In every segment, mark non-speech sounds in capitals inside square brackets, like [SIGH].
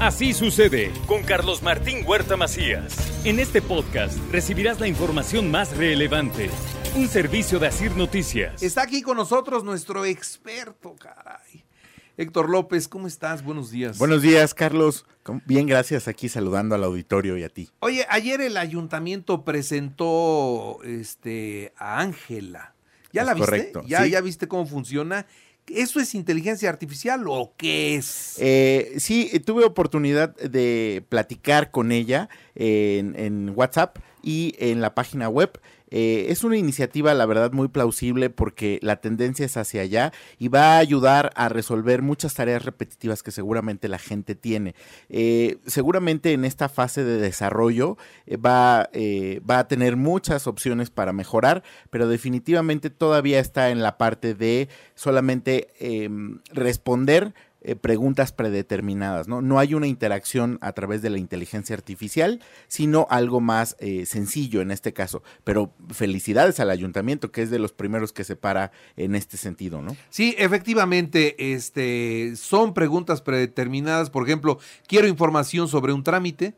Así sucede con Carlos Martín Huerta Macías. En este podcast recibirás la información más relevante. Un servicio de Asir Noticias. Está aquí con nosotros nuestro experto, caray. Héctor López, ¿cómo estás? Buenos días. Buenos días, Carlos. Bien, gracias. Aquí saludando al auditorio y a ti. Oye, ayer el ayuntamiento presentó este, a Ángela. ¿Ya Es la viste? correcto, ¿Ya, sí. ¿Ya viste cómo funciona? ¿Eso es inteligencia artificial o qué es? Eh, sí, tuve oportunidad de platicar con ella en, en WhatsApp y en la página web. Eh, es una iniciativa, la verdad, muy plausible porque la tendencia es hacia allá y va a ayudar a resolver muchas tareas repetitivas que seguramente la gente tiene. Eh, seguramente en esta fase de desarrollo eh, va, va a tener muchas opciones para mejorar, pero definitivamente todavía está en la parte de solamente em, responder eh, preguntas predeterminadas, ¿no? No hay una interacción a través de la inteligencia artificial, sino algo más eh, sencillo en este caso. Pero felicidades al ayuntamiento, que es de los primeros que se para en este sentido, ¿no? Sí, efectivamente, este, son preguntas predeterminadas. Por ejemplo, quiero información sobre un trámite,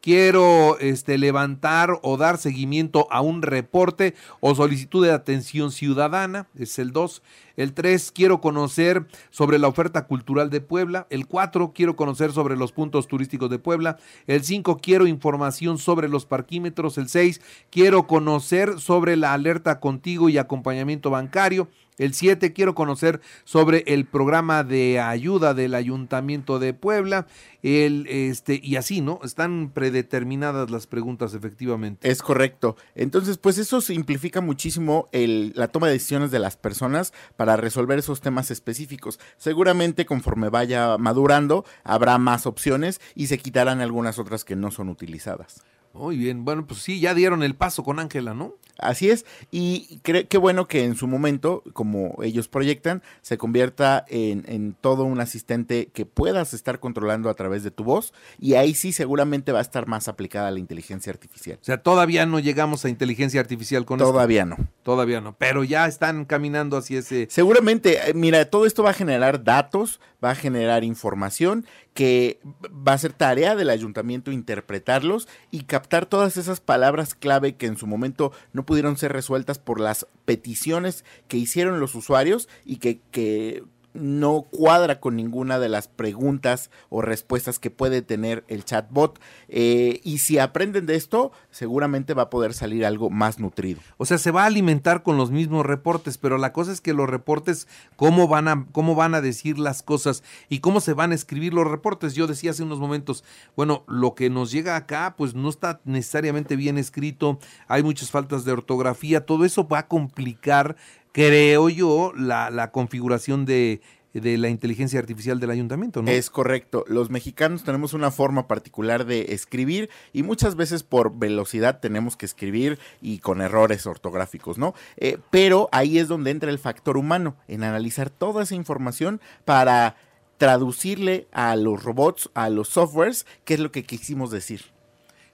quiero este, levantar o dar seguimiento a un reporte o solicitud de atención ciudadana, es el 2. El 3, quiero conocer sobre la oferta cultural de Puebla. El 4, quiero conocer sobre los puntos turísticos de Puebla. El 5, quiero información sobre los parquímetros. El 6, quiero conocer sobre la alerta contigo y acompañamiento bancario. El 7, quiero conocer sobre el programa de ayuda del Ayuntamiento de Puebla. El, este, y así, ¿no? Están predeterminadas las preguntas, efectivamente. Es correcto. Entonces, pues eso simplifica muchísimo el- la toma de decisiones de las personas para resolver esos temas específicos. Seguramente conforme vaya madurando, habrá más opciones y se quitarán algunas otras que no son utilizadas. Muy bien, bueno, pues sí, ya dieron el paso con Ángela, ¿no? Así es, y cre- qué bueno que en su momento, como ellos proyectan, se convierta en, en todo un asistente que puedas estar controlando a través de tu voz, y ahí sí seguramente va a estar más aplicada la inteligencia artificial. O sea, todavía no llegamos a inteligencia artificial con esto. Todavía no. Todavía no, pero ya están caminando hacia ese... Seguramente, eh, mira, todo esto va a generar datos, va a generar información que va a ser tarea del ayuntamiento interpretarlos y captar todas esas palabras clave que en su momento no pudieron ser resueltas por las peticiones que hicieron los usuarios y que, que no cuadra con ninguna de las preguntas o respuestas que puede tener el chatbot. Eh, y si aprenden de esto, seguramente va a poder salir algo más nutrido. O sea, se va a alimentar con los mismos reportes, pero la cosa es que los reportes, cómo van a, cómo van a decir las cosas y cómo se van a escribir los reportes. Yo decía hace unos momentos, bueno, lo que nos llega acá, pues no está necesariamente bien escrito, hay muchas faltas de ortografía, todo eso va a complicar, creo yo, la, la configuración de, de la inteligencia artificial del ayuntamiento, ¿no? Es correcto. Los mexicanos tenemos una forma particular de escribir y muchas veces por velocidad tenemos que escribir y con errores ortográficos, ¿no? Eh, pero ahí es donde entra el factor humano, en analizar toda esa información para traducirle a los robots, a los softwares, qué es lo que quisimos decir.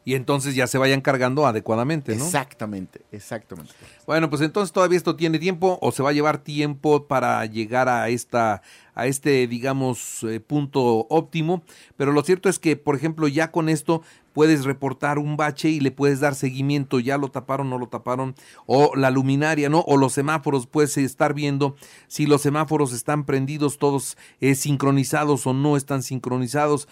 Y entonces ya se vayan cargando adecuadamente, ¿no? Exactamente, exactamente. Bueno, pues entonces todavía esto tiene tiempo o se va a llevar tiempo para llegar a esta a este digamos eh, punto óptimo, pero lo cierto es que por ejemplo ya con esto puedes reportar un bache y le puedes dar seguimiento, ya lo taparon, no lo taparon, o la luminaria, ¿no? O los semáforos, puedes estar viendo si los semáforos están prendidos, todos eh, sincronizados o no están sincronizados.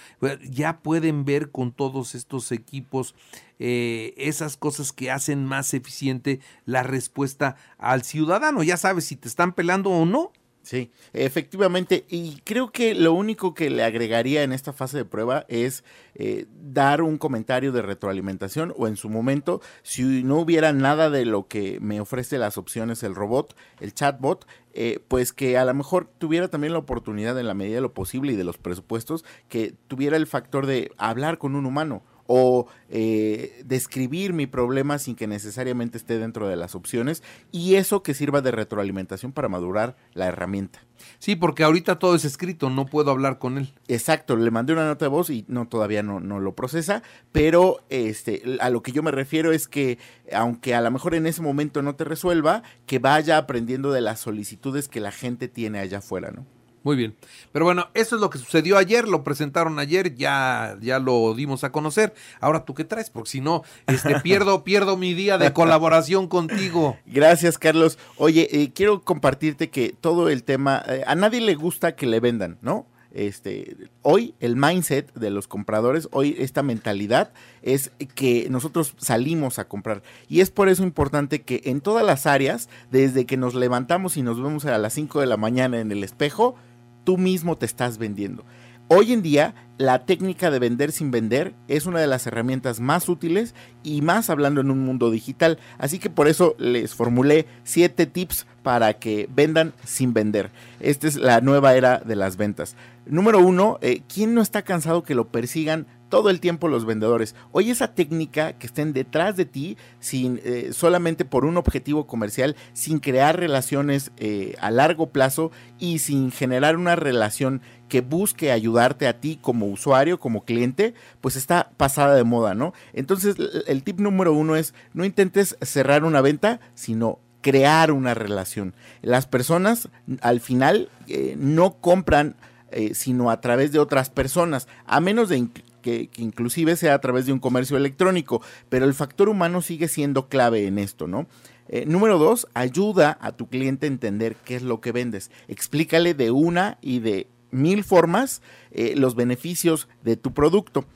Ya pueden ver con todos estos equipos eh, esas cosas que hacen más eficiente la respuesta al ciudadano. Ya sabes si te están pelando o no. Sí, efectivamente. Y creo que lo único que le agregaría en esta fase de prueba es eh, dar un comentario de retroalimentación o en su momento, si no hubiera nada de lo que me ofrece las opciones el robot, el chatbot, eh, pues que a lo mejor tuviera también la oportunidad en la medida de lo posible y de los presupuestos, que tuviera el factor de hablar con un humano o eh, describir mi problema sin que necesariamente esté dentro de las opciones y eso que sirva de retroalimentación para madurar la herramienta. Sí, porque ahorita todo es escrito, no puedo hablar con él. Exacto, le mandé una nota de voz y no todavía no, no lo procesa, pero este a lo que yo me refiero es que aunque a lo mejor en ese momento no te resuelva, que vaya aprendiendo de las solicitudes que la gente tiene allá afuera, ¿no? Muy bien. Pero bueno, eso es lo que sucedió ayer, lo presentaron ayer, ya, ya lo dimos a conocer. Ahora tú qué traes, porque si no, este, pierdo, [LAUGHS] pierdo mi día de colaboración contigo. Gracias, Carlos. Oye, eh, quiero compartirte que todo el tema, eh, a nadie le gusta que le vendan, ¿no? Este, hoy el mindset de los compradores, hoy esta mentalidad es que nosotros salimos a comprar. Y es por eso importante que en todas las áreas, desde que nos levantamos y nos vemos a las 5 de la mañana en el espejo, tú mismo te estás vendiendo. Hoy en día, la técnica de vender sin vender es una de las herramientas más útiles y más hablando en un mundo digital. Así que por eso les formulé siete tips para que vendan sin vender. Esta es la nueva era de las ventas. Número uno, eh, ¿quién no está cansado que lo persigan todo el tiempo los vendedores. Hoy esa técnica que estén detrás de ti sin eh, solamente por un objetivo comercial, sin crear relaciones eh, a largo plazo y sin generar una relación que busque ayudarte a ti como usuario, como cliente, pues está pasada de moda, ¿no? Entonces el tip número uno es no intentes cerrar una venta, sino crear una relación. Las personas al final eh, no compran sino a través de otras personas, a menos de que, inclusive sea a través de un comercio electrónico, pero el factor humano sigue siendo clave en esto, ¿no? Eh, número dos, ayuda a tu cliente a entender qué es lo que vendes. Explícale de una y de mil formas eh, los beneficios de tu producto.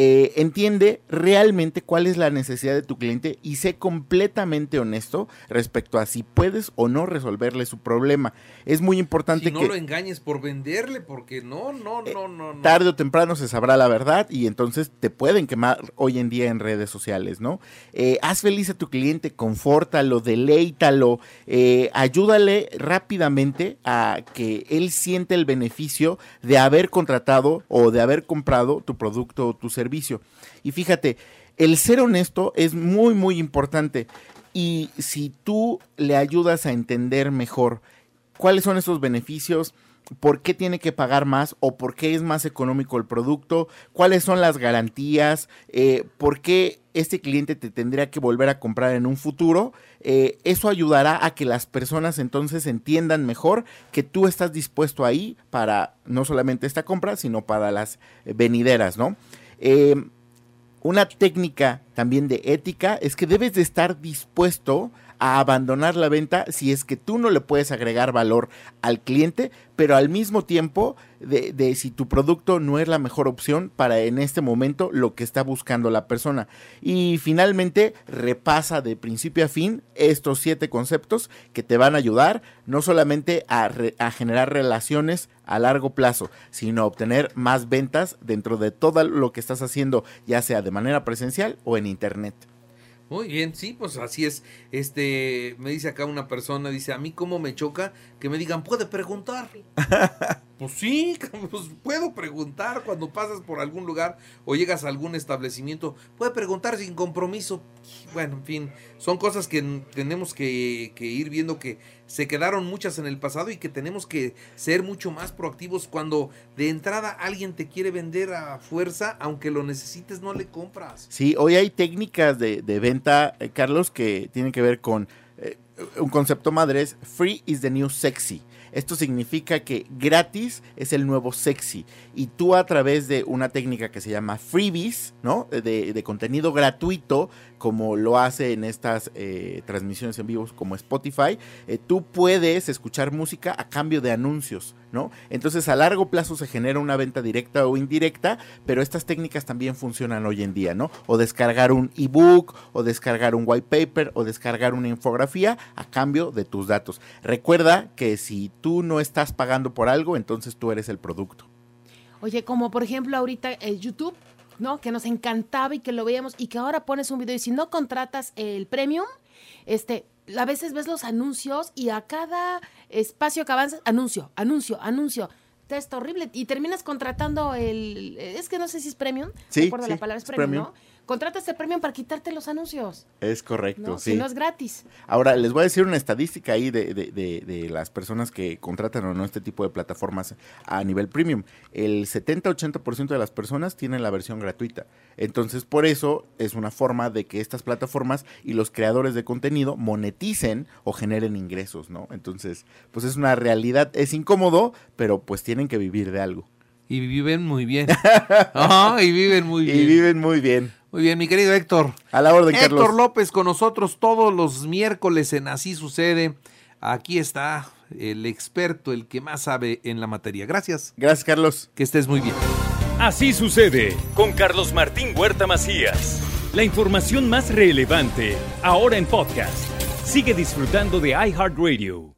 Eh, entiende realmente cuál es la necesidad de tu cliente y sé completamente honesto respecto a si puedes o no resolverle su problema. Es muy importante que... no lo engañes por venderle, porque no, no, eh, no, no, Tarde o temprano se sabrá la verdad y entonces te pueden quemar hoy en día en redes sociales, ¿no? Eh, haz feliz a tu cliente, confórtalo, deleítalo, ayúdale rápidamente a que él siente el beneficio de haber contratado o de haber comprado tu producto o tu servicio y fíjate, el ser honesto es muy, muy importante. Y si tú le ayudas a entender mejor cuáles son esos beneficios, por qué tiene que pagar más o por qué es más económico el producto, cuáles son las garantías, eh, por qué este cliente te tendría que volver a comprar en un futuro, eh, eso ayudará a que las personas entonces entiendan mejor que tú estás dispuesto ahí para no solamente esta compra, sino para las venideras, ¿no? Eh, una técnica también de ética es que debes de estar dispuesto a abandonar la venta si es que tú no le puedes agregar valor al cliente, pero al mismo tiempo de, si tu producto no es la mejor opción para en este momento lo que está buscando la persona. Y finalmente repasa de principio a fin estos siete conceptos que te van a ayudar no solamente a, a generar relaciones a largo plazo, sino a obtener más ventas dentro de todo lo que estás haciendo, ya sea de manera presencial o en internet. Muy bien, sí, pues así es. Este, me dice acá una persona, dice, a mí cómo me choca que me digan, puede preguntar. Pues sí, [LAUGHS] pues puedo preguntar cuando pasas por algún lugar o llegas a algún establecimiento, puede preguntar sin compromiso. Bueno, en fin, son cosas que tenemos que, ir viendo que se quedaron muchas en el pasado y que tenemos que ser mucho más proactivos cuando de entrada alguien te quiere vender a fuerza, aunque lo necesites, no le compras. Sí, hoy hay técnicas de, venta, eh, Carlos, que tienen que ver con eh, un concepto madre, es free is the new sexy. Esto significa que gratis es el nuevo sexy. Y tú a través de una técnica que se llama freebies, ¿no? De, contenido gratuito, como lo hace en estas eh, transmisiones en vivo como Spotify, eh, tú puedes escuchar música a cambio de anuncios ¿no? Entonces a largo plazo se genera una venta directa o indirecta, pero estas técnicas también funcionan hoy en día, ¿no? O descargar un ebook, o descargar un white paper, o descargar una infografía a cambio de tus datos. Recuerda que si tú no estás pagando por algo, entonces tú eres el producto. Oye, como por ejemplo ahorita el YouTube, ¿no? Que nos encantaba y que lo veíamos y que ahora pones un video y si no contratas el premium, este, a veces ves los anuncios y a cada espacio que avanzas, anuncio, anuncio, anuncio. Está horrible. Y terminas contratando el. Es que no sé si es premium. Sí, Recuerdo sí, la palabra es es premium, premium. ¿no? Contratas el premium para quitarte los anuncios. Es correcto, ¿no? sí. Si no es gratis. Ahora, les voy a decir una estadística ahí de, de- de- de las personas que contratan o no este tipo de plataformas a nivel premium. El 70-80% de las personas tienen la versión gratuita. Entonces, por eso es una forma de que estas plataformas y los creadores de contenido moneticen o generen ingresos, ¿no? Entonces, pues es una realidad, es incómodo, pero pues tienen que vivir de algo. Y viven muy bien. Ajá, [LAUGHS] y viven muy bien. Y viven muy bien. Muy bien, mi querido Héctor. A la orden, Héctor Carlos. López con nosotros todos los miércoles en Así Sucede. Aquí está el experto, el que más sabe en la materia. Gracias. Gracias, Carlos. Que estés muy bien. Así sucede con Carlos Martín Huerta Macías. La información más relevante ahora en podcast. Sigue disfrutando de iHeartRadio.